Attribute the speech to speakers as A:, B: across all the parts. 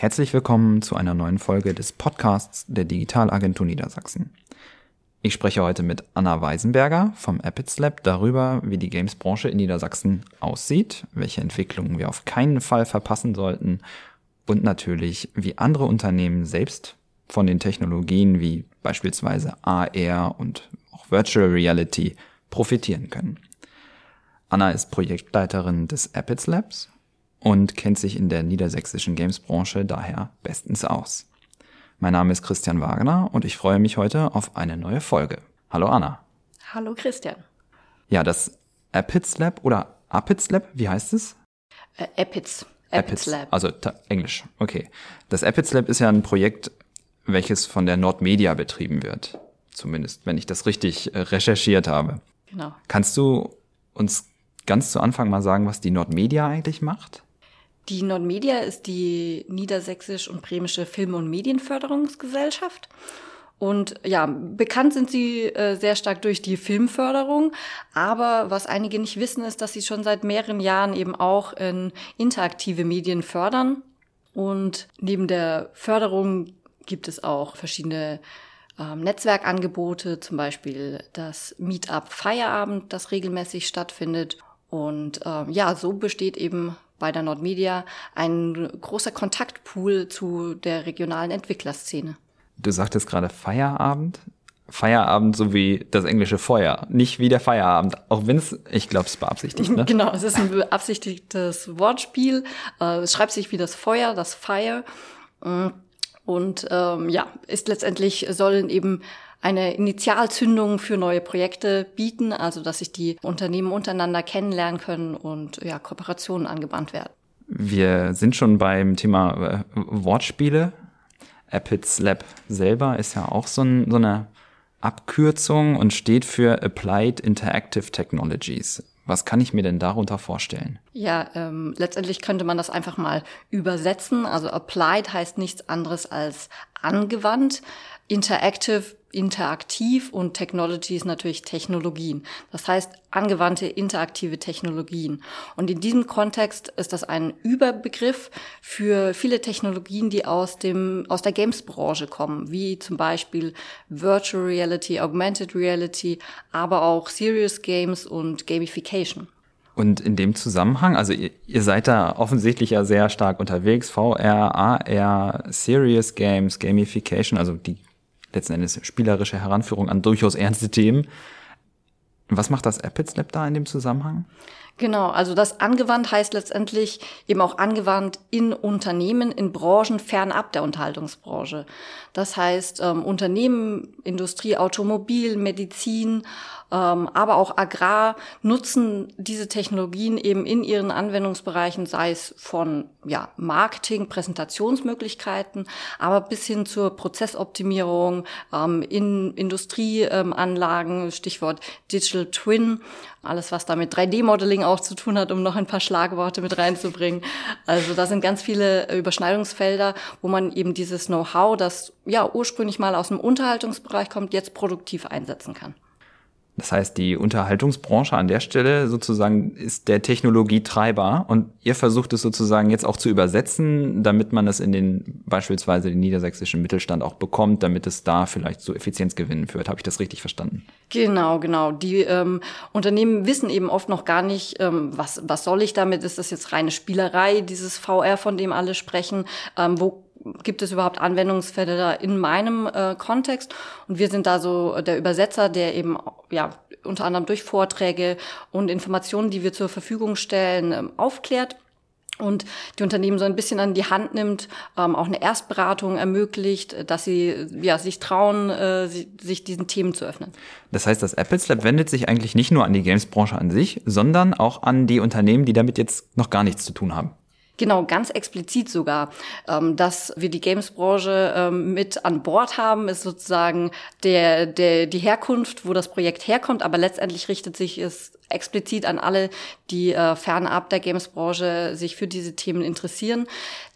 A: Herzlich willkommen zu einer neuen Folge des Podcasts der Digitalagentur Niedersachsen. Ich spreche heute mit Anna Weisenberger vom Apits Lab darüber, wie die Games-Branche in Niedersachsen aussieht, welche Entwicklungen wir auf keinen Fall verpassen sollten und natürlich, wie andere Unternehmen selbst von den Technologien wie beispielsweise AR und auch Virtual Reality profitieren können. Anna ist Projektleiterin des Apits Labs und kennt sich in der niedersächsischen Games-Branche daher bestens aus. Mein Name ist Christian Wagner und ich freue mich heute auf eine neue Folge. Hallo Anna.
B: Hallo Christian.
A: Ja, das Apits Lab oder Apits Lab, wie heißt es?
B: Äh, Apits.
A: Apits Lab. Also Englisch, okay. Das Apits Lab ist ja ein Projekt, welches von der Nordmedia betrieben wird. Zumindest, wenn ich das richtig äh, recherchiert habe.
B: Genau.
A: Kannst du uns ganz zu Anfang mal sagen, was die Nordmedia eigentlich macht?
B: Die Nordmedia ist die niedersächsisch und bremische Film- und Medienförderungsgesellschaft. Und ja, bekannt sind sie äh, sehr stark durch die Filmförderung. Aber was einige nicht wissen, ist, dass sie schon seit mehreren Jahren eben auch in interaktive Medien fördern. Und neben der Förderung gibt es auch verschiedene ähm, Netzwerkangebote, zum Beispiel das Meetup Feierabend, das regelmäßig stattfindet. Und ähm, ja, so besteht eben bei der Nordmedia ein großer Kontaktpool zu der regionalen Entwicklerszene.
A: Du sagtest gerade Feierabend. Feierabend so wie das englische Feuer, nicht wie der Feierabend, auch wenn es, ich glaube, es beabsichtigt. Ne?
B: Genau, es ist ein beabsichtigtes Wortspiel. Äh, es schreibt sich wie das Feuer, das Fire. Und ähm, ja, ist letztendlich sollen eben eine Initialzündung für neue Projekte bieten, also dass sich die Unternehmen untereinander kennenlernen können und ja, Kooperationen angebannt werden.
A: Wir sind schon beim Thema äh, Wortspiele. Apits Lab selber ist ja auch so, ein, so eine Abkürzung und steht für Applied Interactive Technologies. Was kann ich mir denn darunter vorstellen?
B: Ja, ähm, letztendlich könnte man das einfach mal übersetzen. Also applied heißt nichts anderes als angewandt. Interactive interaktiv und Technology ist natürlich Technologien. Das heißt angewandte interaktive Technologien. Und in diesem Kontext ist das ein Überbegriff für viele Technologien, die aus dem, aus der Games-Branche kommen, wie zum Beispiel Virtual Reality, Augmented Reality, aber auch Serious Games und Gamification.
A: Und in dem Zusammenhang, also ihr, ihr, seid da offensichtlich ja sehr stark unterwegs, VR, AR, Serious Games, Gamification, also die letzten Endes spielerische Heranführung an durchaus ernste Themen. Was macht das Apits Lab da in dem Zusammenhang?
B: Genau, also das angewandt heißt letztendlich eben auch angewandt in Unternehmen, in Branchen fernab der Unterhaltungsbranche. Das heißt ähm, Unternehmen, Industrie, Automobil, Medizin, ähm, aber auch Agrar nutzen diese Technologien eben in ihren Anwendungsbereichen, sei es von ja, Marketing, Präsentationsmöglichkeiten, aber bis hin zur Prozessoptimierung ähm, in Industrieanlagen, Stichwort Digital Twin, alles was da mit 3D-Modeling auch zu tun hat, um noch ein paar Schlagworte mit reinzubringen. Also da sind ganz viele Überschneidungsfelder, wo man eben dieses Know-how, das ja ursprünglich mal aus dem Unterhaltungsbereich kommt, jetzt produktiv einsetzen kann.
A: Das heißt, die Unterhaltungsbranche an der Stelle sozusagen ist der Technologietreiber und ihr versucht es sozusagen jetzt auch zu übersetzen, damit man es in den beispielsweise den niedersächsischen Mittelstand auch bekommt, damit es da vielleicht zu Effizienzgewinnen führt. Habe ich das richtig verstanden?
B: Genau, genau. Die ähm, Unternehmen wissen eben oft noch gar nicht, ähm, was, was soll ich damit? Ist das jetzt reine Spielerei, dieses VR, von dem alle sprechen? Ähm, wo gibt es überhaupt Anwendungsfälle da in meinem äh, Kontext? Und wir sind da so der Übersetzer, der eben ja unter anderem durch Vorträge und Informationen, die wir zur Verfügung stellen, ähm, aufklärt und die Unternehmen so ein bisschen an die Hand nimmt, ähm, auch eine Erstberatung ermöglicht, dass sie ja sich trauen, äh, sich diesen Themen zu öffnen.
A: Das heißt, das Apple Lab wendet sich eigentlich nicht nur an die Games-Branche an sich, sondern auch an die Unternehmen, die damit jetzt noch gar nichts zu tun haben.
B: Genau, ganz explizit sogar. Ähm, dass wir die Games-Branche ähm, mit an Bord haben, ist sozusagen der, der, die Herkunft, wo das Projekt herkommt, aber letztendlich richtet sich es explizit an alle, die äh, fernab der Games-Branche sich für diese Themen interessieren.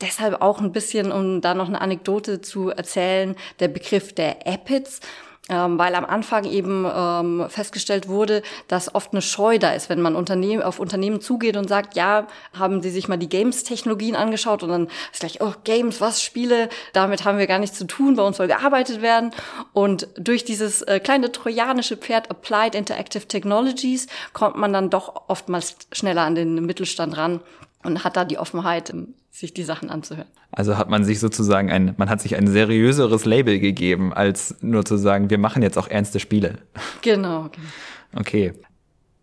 B: Deshalb auch ein bisschen, um da noch eine Anekdote zu erzählen, der Begriff der Epits ähm, weil am Anfang eben ähm, festgestellt wurde, dass oft eine Scheu da ist, wenn man Unternehmen, auf Unternehmen zugeht und sagt, ja, haben Sie sich mal die Games-Technologien angeschaut und dann ist gleich, oh, Games, was, Spiele, damit haben wir gar nichts zu tun, bei uns soll gearbeitet werden. Und durch dieses äh, kleine trojanische Pferd Applied Interactive Technologies kommt man dann doch oftmals schneller an den Mittelstand ran und hat da die Offenheit, sich die Sachen anzuhören.
A: Also hat man sich sozusagen ein, man hat sich ein seriöseres Label gegeben, als nur zu sagen, wir machen jetzt auch ernste Spiele.
B: Genau. genau.
A: Okay.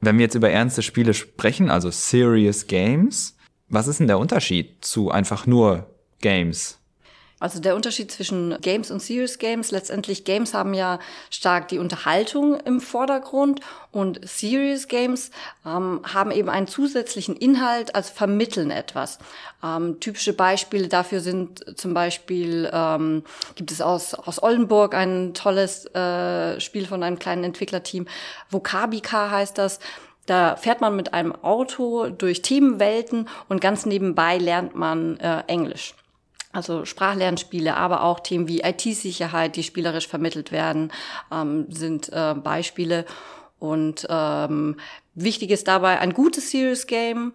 A: Wenn wir jetzt über ernste Spiele sprechen, also Serious Games, was ist denn der Unterschied zu einfach nur Games?
B: Also der Unterschied zwischen Games und Serious Games, letztendlich Games haben ja stark die Unterhaltung im Vordergrund und Serious Games ähm, haben eben einen zusätzlichen Inhalt, also vermitteln etwas. Ähm, typische Beispiele dafür sind zum Beispiel, ähm, gibt es aus, aus Oldenburg ein tolles äh, Spiel von einem kleinen Entwicklerteam, Vocabika heißt das. Da fährt man mit einem Auto durch Themenwelten und ganz nebenbei lernt man äh, Englisch. Also Sprachlernspiele, aber auch Themen wie IT-Sicherheit, die spielerisch vermittelt werden, ähm, sind äh, Beispiele. Und ähm, wichtig ist dabei, ein gutes Serious Game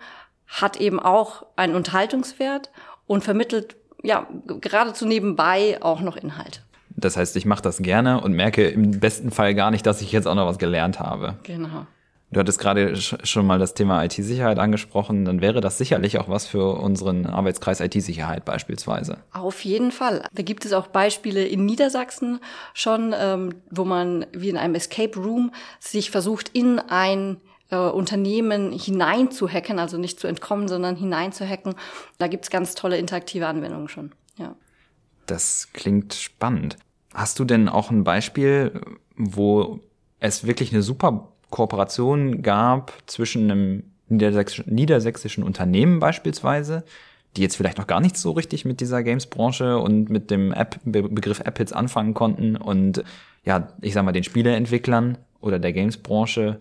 B: hat eben auch einen Unterhaltungswert und vermittelt ja geradezu nebenbei auch noch Inhalt.
A: Das heißt, ich mache das gerne und merke im besten Fall gar nicht, dass ich jetzt auch noch was gelernt habe.
B: Genau.
A: Du hattest gerade schon mal das Thema IT-Sicherheit angesprochen. Dann wäre das sicherlich auch was für unseren Arbeitskreis IT-Sicherheit beispielsweise.
B: Auf jeden Fall. Da gibt es auch Beispiele in Niedersachsen schon, ähm, wo man wie in einem Escape Room sich versucht, in ein äh, Unternehmen hinein zu hacken, also nicht zu entkommen, sondern hinein zu hacken. Da gibt's ganz tolle interaktive Anwendungen schon. Ja.
A: Das klingt spannend. Hast du denn auch ein Beispiel, wo es wirklich eine super Kooperation gab zwischen einem niedersächsischen, niedersächsischen Unternehmen beispielsweise, die jetzt vielleicht noch gar nicht so richtig mit dieser Games-Branche und mit dem App Begriff App-Hits anfangen konnten und ja, ich sag mal den Spieleentwicklern oder der Games-Branche.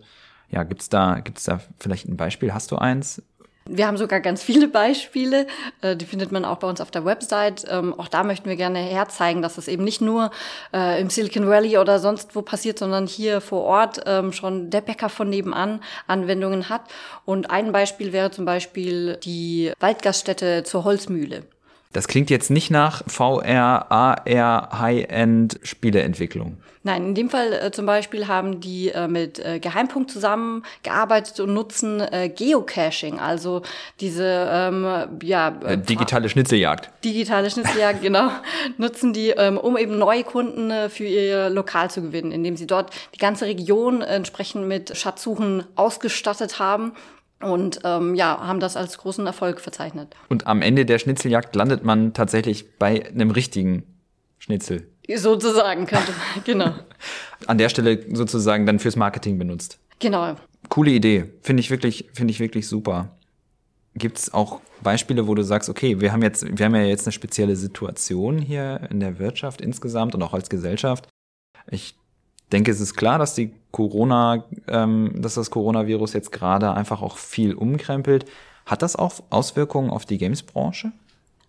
A: Ja, gibt's da gibt's da vielleicht ein Beispiel? Hast du eins,
B: wir haben sogar ganz viele Beispiele, äh, die findet man auch bei uns auf der Website. Ähm, auch da möchten wir gerne herzeigen, dass es eben nicht nur äh, im Silicon Valley oder sonst wo passiert, sondern hier vor Ort ähm, schon der Bäcker von nebenan Anwendungen hat. Und ein Beispiel wäre zum Beispiel die Waldgaststätte zur Holzmühle.
A: Das klingt jetzt nicht nach VR, AR, High-End Spieleentwicklung.
B: Nein, in dem Fall äh, zum Beispiel haben die äh, mit äh, Geheimpunkt zusammengearbeitet und nutzen äh, Geocaching, also diese ähm, ja
A: äh, digitale Schnitzeljagd.
B: Digitale Schnitzeljagd, genau, nutzen die, ähm, um eben neue Kunden äh, für ihr Lokal zu gewinnen, indem sie dort die ganze Region entsprechend mit Schatzsuchen ausgestattet haben und ähm, ja, haben das als großen Erfolg verzeichnet.
A: Und am Ende der Schnitzeljagd landet man tatsächlich bei einem richtigen Schnitzel.
B: Sozusagen könnte man, genau.
A: An der Stelle sozusagen dann fürs Marketing benutzt.
B: Genau.
A: Coole Idee. Finde ich wirklich, finde ich wirklich super. Gibt es auch Beispiele, wo du sagst, okay, wir haben jetzt, wir haben ja jetzt eine spezielle Situation hier in der Wirtschaft insgesamt und auch als Gesellschaft. Ich denke, es ist klar, dass die Corona, ähm, dass das Coronavirus jetzt gerade einfach auch viel umkrempelt. Hat das auch Auswirkungen auf die Games-Branche?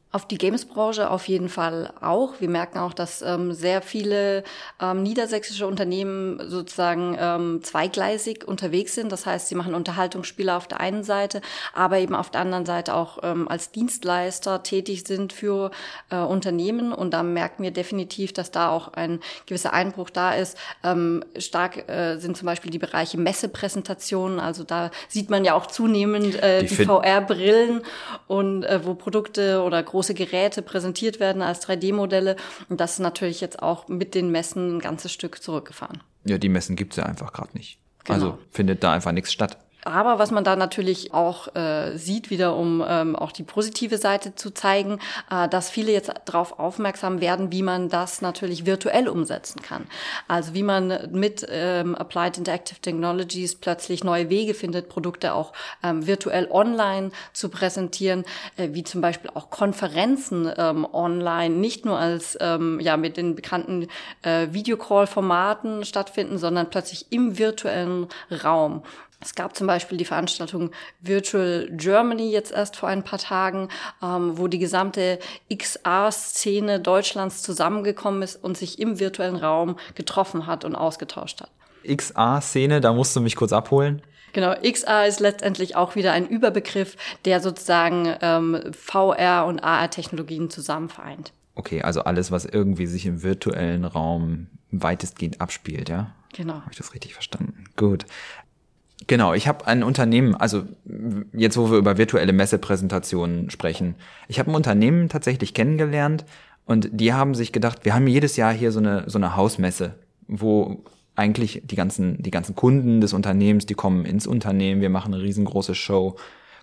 B: Auf die Games-Branche auf jeden Fall auch. Wir merken auch, dass ähm, sehr viele ähm, niedersächsische Unternehmen sozusagen ähm, zweigleisig unterwegs sind. Das heißt, sie machen Unterhaltungsspiele auf der einen Seite, aber eben auf der anderen Seite auch ähm, als Dienstleister tätig sind für äh, Unternehmen. Und da merken wir definitiv, dass da auch ein gewisser Einbruch da ist. Ähm, stark äh, sind zum Beispiel die Bereiche Messepräsentationen. Also da sieht man ja auch zunehmend äh, die VR-Brillen und äh, wo Produkte oder große Geräte präsentiert werden als 3D-Modelle. Und das ist natürlich jetzt auch mit den Messen ein ganzes Stück zurückgefahren.
A: Ja, die Messen gibt's ja einfach gerade nicht. Genau. Also findet da einfach nichts statt.
B: Aber was man da natürlich auch äh, sieht, wieder um ähm, auch die positive Seite zu zeigen, äh, dass viele jetzt darauf aufmerksam werden, wie man das natürlich virtuell umsetzen kann. Also wie man mit ähm, Applied Interactive Technologies plötzlich neue Wege findet, Produkte auch ähm, virtuell online zu präsentieren, äh, wie zum Beispiel auch Konferenzen ähm, online, nicht nur als ähm, ja mit den bekannten äh, Videocall-Formaten stattfinden, sondern plötzlich im virtuellen Raum. Es gab zum Beispiel die Veranstaltung Virtual Germany jetzt erst vor ein paar Tagen, ähm, wo die gesamte XR-Szene Deutschlands zusammengekommen ist und sich im virtuellen Raum getroffen hat und ausgetauscht hat.
A: XR-Szene, da musst du mich kurz abholen.
B: Genau, XR ist letztendlich auch wieder ein Überbegriff, der sozusagen ähm, VR und AR-Technologien zusammen vereint.
A: Okay, also alles, was irgendwie sich im virtuellen Raum weitestgehend abspielt, ja?
B: Genau.
A: Habe ich das richtig verstanden? Gut. Genau, ich habe ein Unternehmen, also jetzt wo wir über virtuelle Messepräsentationen sprechen, ich habe ein Unternehmen tatsächlich kennengelernt und die haben sich gedacht, wir haben jedes Jahr hier so eine so eine Hausmesse, wo eigentlich die ganzen die ganzen Kunden des Unternehmens, die kommen ins Unternehmen, wir machen eine riesengroße Show,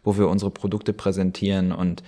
A: wo wir unsere Produkte präsentieren und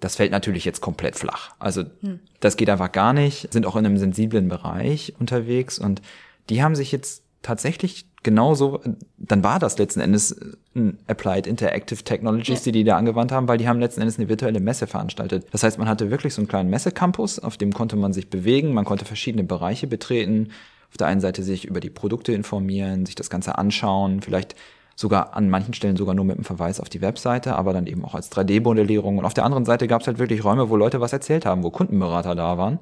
A: das fällt natürlich jetzt komplett flach. Also hm. das geht einfach gar nicht, sind auch in einem sensiblen Bereich unterwegs und die haben sich jetzt tatsächlich genauso, dann war das letzten Endes ein Applied Interactive Technologies, die die da angewandt haben, weil die haben letzten Endes eine virtuelle Messe veranstaltet. Das heißt, man hatte wirklich so einen kleinen Messecampus, auf dem konnte man sich bewegen, man konnte verschiedene Bereiche betreten. Auf der einen Seite sich über die Produkte informieren, sich das Ganze anschauen, vielleicht sogar an manchen Stellen sogar nur mit einem Verweis auf die Webseite, aber dann eben auch als 3D-Modellierung. Und auf der anderen Seite gab es halt wirklich Räume, wo Leute was erzählt haben, wo Kundenberater da waren,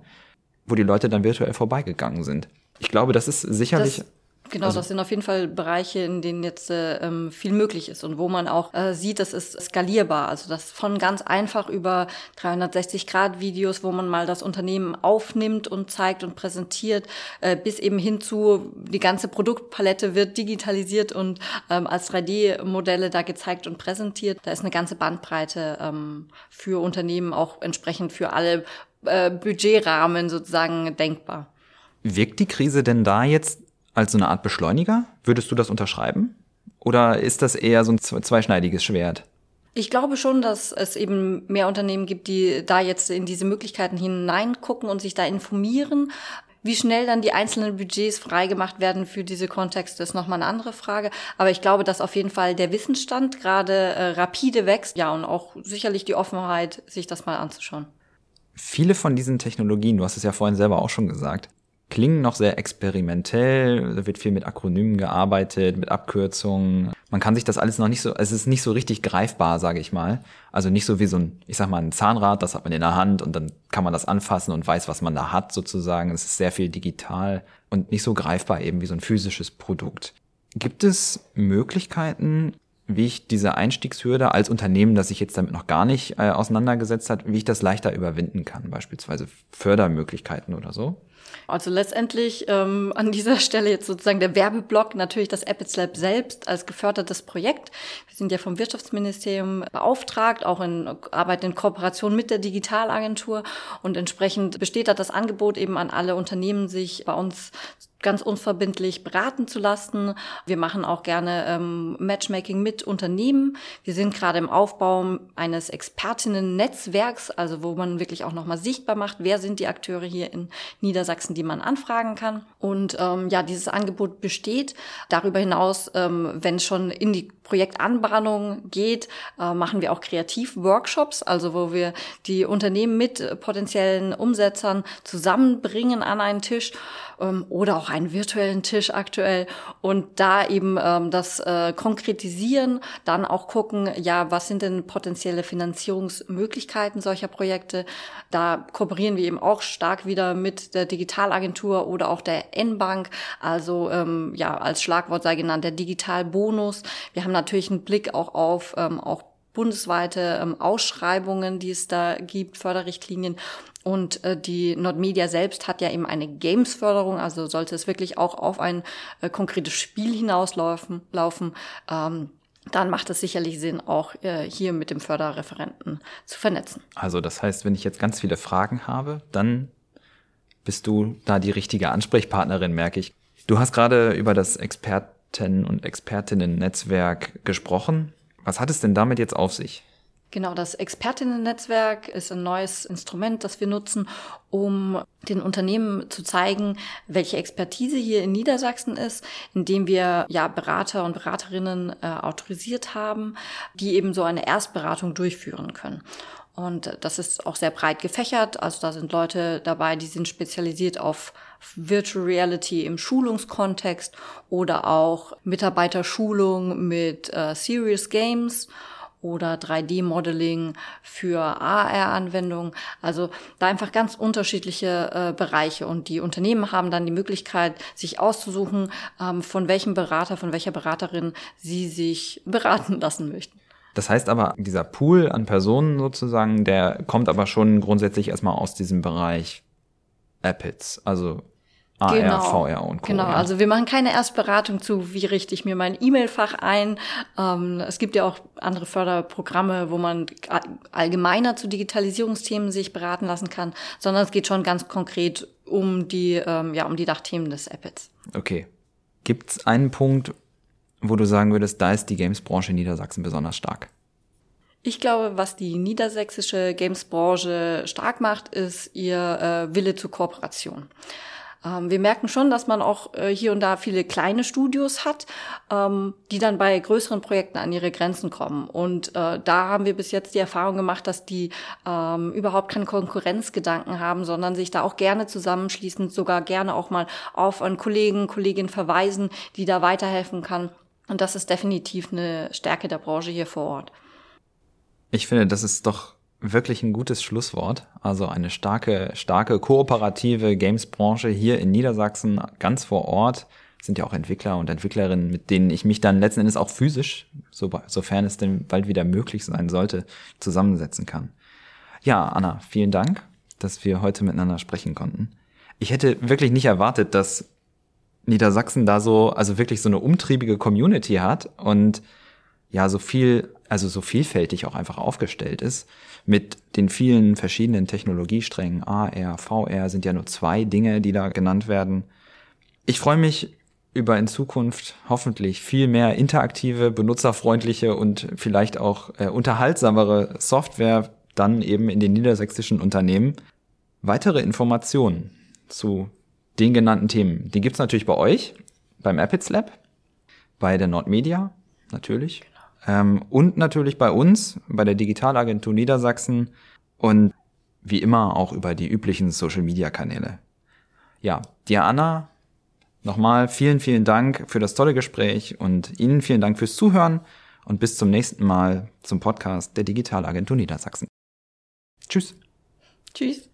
A: wo die Leute dann virtuell vorbeigegangen sind. Ich glaube, das ist sicherlich. Das
B: Genau, also, das sind auf jeden Fall Bereiche, in denen jetzt äh, ähm, viel möglich ist und wo man auch äh, sieht, das ist skalierbar. Also das von ganz einfach über 360-Grad-Videos, wo man mal das Unternehmen aufnimmt und zeigt und präsentiert, äh, bis eben hin zu die ganze Produktpalette wird digitalisiert und ähm, als 3D-Modelle da gezeigt und präsentiert. Da ist eine ganze Bandbreite ähm, für Unternehmen auch entsprechend für alle äh, Budgetrahmen sozusagen denkbar.
A: Wirkt die Krise denn da jetzt als so eine Art Beschleuniger? Würdest du das unterschreiben? Oder ist das eher so ein zweischneidiges Schwert?
B: Ich glaube schon, dass es eben mehr Unternehmen gibt, die da jetzt in diese Möglichkeiten hineingucken und sich da informieren. Wie schnell dann die einzelnen Budgets freigemacht werden für diese Kontexte, ist nochmal eine andere Frage. Aber ich glaube, dass auf jeden Fall der Wissensstand gerade äh, rapide wächst. Ja, und auch sicherlich die Offenheit, sich das mal anzuschauen.
A: Viele von diesen Technologien, du hast es ja vorhin selber auch schon gesagt, klingen noch sehr experimentell, da wird viel mit Akronymen gearbeitet, mit Abkürzungen. Man kann sich das alles noch nicht so, es ist nicht so richtig greifbar, sage ich mal. Also nicht so wie so ein, ich sag mal, ein Zahnrad, das hat man in der Hand und dann kann man das anfassen und weiß, was man da hat sozusagen. Es ist sehr viel digital und nicht so greifbar eben wie so ein physisches Produkt. Gibt es Möglichkeiten, wie ich diese Einstiegshürde als Unternehmen, das sich jetzt damit noch gar nicht äh, auseinandergesetzt hat, wie ich das leichter überwinden kann, beispielsweise Fördermöglichkeiten oder so?
B: Also letztendlich ähm, an dieser Stelle jetzt sozusagen der Werbeblock, natürlich das Appets Lab selbst als gefördertes Projekt. Wir sind ja vom Wirtschaftsministerium beauftragt, auch in Arbeit in Kooperation mit der Digitalagentur und entsprechend besteht da das Angebot eben an alle Unternehmen, sich bei uns ganz unverbindlich beraten zu lassen. Wir machen auch gerne ähm, Matchmaking mit Unternehmen. Wir sind gerade im Aufbau eines Expertinnen-Netzwerks, also wo man wirklich auch nochmal sichtbar macht, wer sind die Akteure hier in Niedersachsen, die man anfragen kann. Und ähm, ja, dieses Angebot besteht. Darüber hinaus, ähm, wenn es schon in die Projektanbahnung geht, äh, machen wir auch Kreativ-Workshops, also wo wir die Unternehmen mit potenziellen Umsetzern zusammenbringen an einen Tisch ähm, oder auch einen virtuellen Tisch aktuell und da eben ähm, das äh, konkretisieren, dann auch gucken, ja, was sind denn potenzielle Finanzierungsmöglichkeiten solcher Projekte? Da kooperieren wir eben auch stark wieder mit der Digitalagentur oder auch der N-Bank, also ähm, ja, als Schlagwort sei genannt der Digitalbonus. Wir haben natürlich einen Blick auch auf ähm, auch bundesweite ähm, Ausschreibungen, die es da gibt, Förderrichtlinien. Und äh, die Nordmedia selbst hat ja eben eine Games-Förderung, also sollte es wirklich auch auf ein äh, konkretes Spiel hinauslaufen, laufen, ähm, dann macht es sicherlich Sinn, auch äh, hier mit dem Förderreferenten zu vernetzen.
A: Also das heißt, wenn ich jetzt ganz viele Fragen habe, dann bist du da die richtige Ansprechpartnerin, merke ich. Du hast gerade über das Experten- und Expertinnen-Netzwerk gesprochen. Was hat es denn damit jetzt auf sich?
B: Genau, das Expertinnen-Netzwerk ist ein neues Instrument, das wir nutzen, um den Unternehmen zu zeigen, welche Expertise hier in Niedersachsen ist, indem wir ja Berater und Beraterinnen äh, autorisiert haben, die eben so eine Erstberatung durchführen können. Und das ist auch sehr breit gefächert. Also da sind Leute dabei, die sind spezialisiert auf Virtual Reality im Schulungskontext oder auch Mitarbeiterschulung mit äh, Serious Games oder 3D-Modeling für AR-Anwendungen. Also da einfach ganz unterschiedliche äh, Bereiche. Und die Unternehmen haben dann die Möglichkeit, sich auszusuchen, ähm, von welchem Berater, von welcher Beraterin sie sich beraten lassen möchten.
A: Das heißt aber, dieser Pool an Personen sozusagen, der kommt aber schon grundsätzlich erstmal aus diesem Bereich Apples, also AR, genau. VR und Co.
B: Genau, ja. also wir machen keine Erstberatung zu, wie richte ich mir mein E-Mail-Fach ein. Ähm, es gibt ja auch andere Förderprogramme, wo man allgemeiner zu Digitalisierungsthemen sich beraten lassen kann, sondern es geht schon ganz konkret um die, ähm, ja, um die Dachthemen des Apples.
A: Okay. Gibt es einen Punkt, wo du sagen würdest, da ist die Games-Branche in Niedersachsen besonders stark?
B: Ich glaube, was die niedersächsische Games-Branche stark macht, ist ihr äh, Wille zur Kooperation. Ähm, wir merken schon, dass man auch äh, hier und da viele kleine Studios hat, ähm, die dann bei größeren Projekten an ihre Grenzen kommen. Und äh, da haben wir bis jetzt die Erfahrung gemacht, dass die ähm, überhaupt keine Konkurrenzgedanken haben, sondern sich da auch gerne zusammenschließen, sogar gerne auch mal auf einen Kollegen, Kollegin verweisen, die da weiterhelfen kann. Und das ist definitiv eine Stärke der Branche hier vor Ort.
A: Ich finde, das ist doch wirklich ein gutes Schlusswort. Also eine starke, starke kooperative Games-Branche hier in Niedersachsen, ganz vor Ort. Sind ja auch Entwickler und Entwicklerinnen, mit denen ich mich dann letzten Endes auch physisch, so, sofern es denn bald wieder möglich sein sollte, zusammensetzen kann. Ja, Anna, vielen Dank, dass wir heute miteinander sprechen konnten. Ich hätte wirklich nicht erwartet, dass Niedersachsen da so, also wirklich so eine umtriebige Community hat und ja, so viel, also so vielfältig auch einfach aufgestellt ist. Mit den vielen verschiedenen Technologiesträngen, AR, VR sind ja nur zwei Dinge, die da genannt werden. Ich freue mich über in Zukunft hoffentlich viel mehr interaktive, benutzerfreundliche und vielleicht auch äh, unterhaltsamere Software dann eben in den niedersächsischen Unternehmen. Weitere Informationen zu den genannten Themen, die gibt's natürlich bei euch, beim Apids Lab, bei der Nordmedia, natürlich. Ähm, und natürlich bei uns, bei der Digitalagentur Niedersachsen und wie immer auch über die üblichen Social-Media-Kanäle. Ja, dir Anna, nochmal vielen, vielen Dank für das tolle Gespräch und Ihnen vielen Dank fürs Zuhören und bis zum nächsten Mal zum Podcast der Digitalagentur Niedersachsen. Tschüss.
B: Tschüss.